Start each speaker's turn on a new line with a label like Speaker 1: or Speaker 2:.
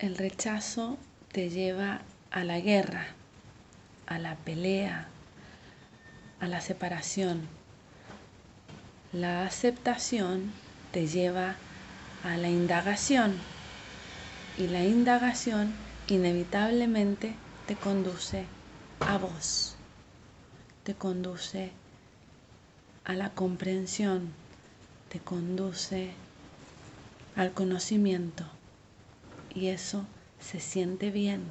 Speaker 1: El rechazo te lleva a la guerra, a la pelea, a la separación. La aceptación te lleva a la indagación y la indagación inevitablemente te conduce a vos, te conduce a la comprensión, te conduce al conocimiento y eso se siente bien.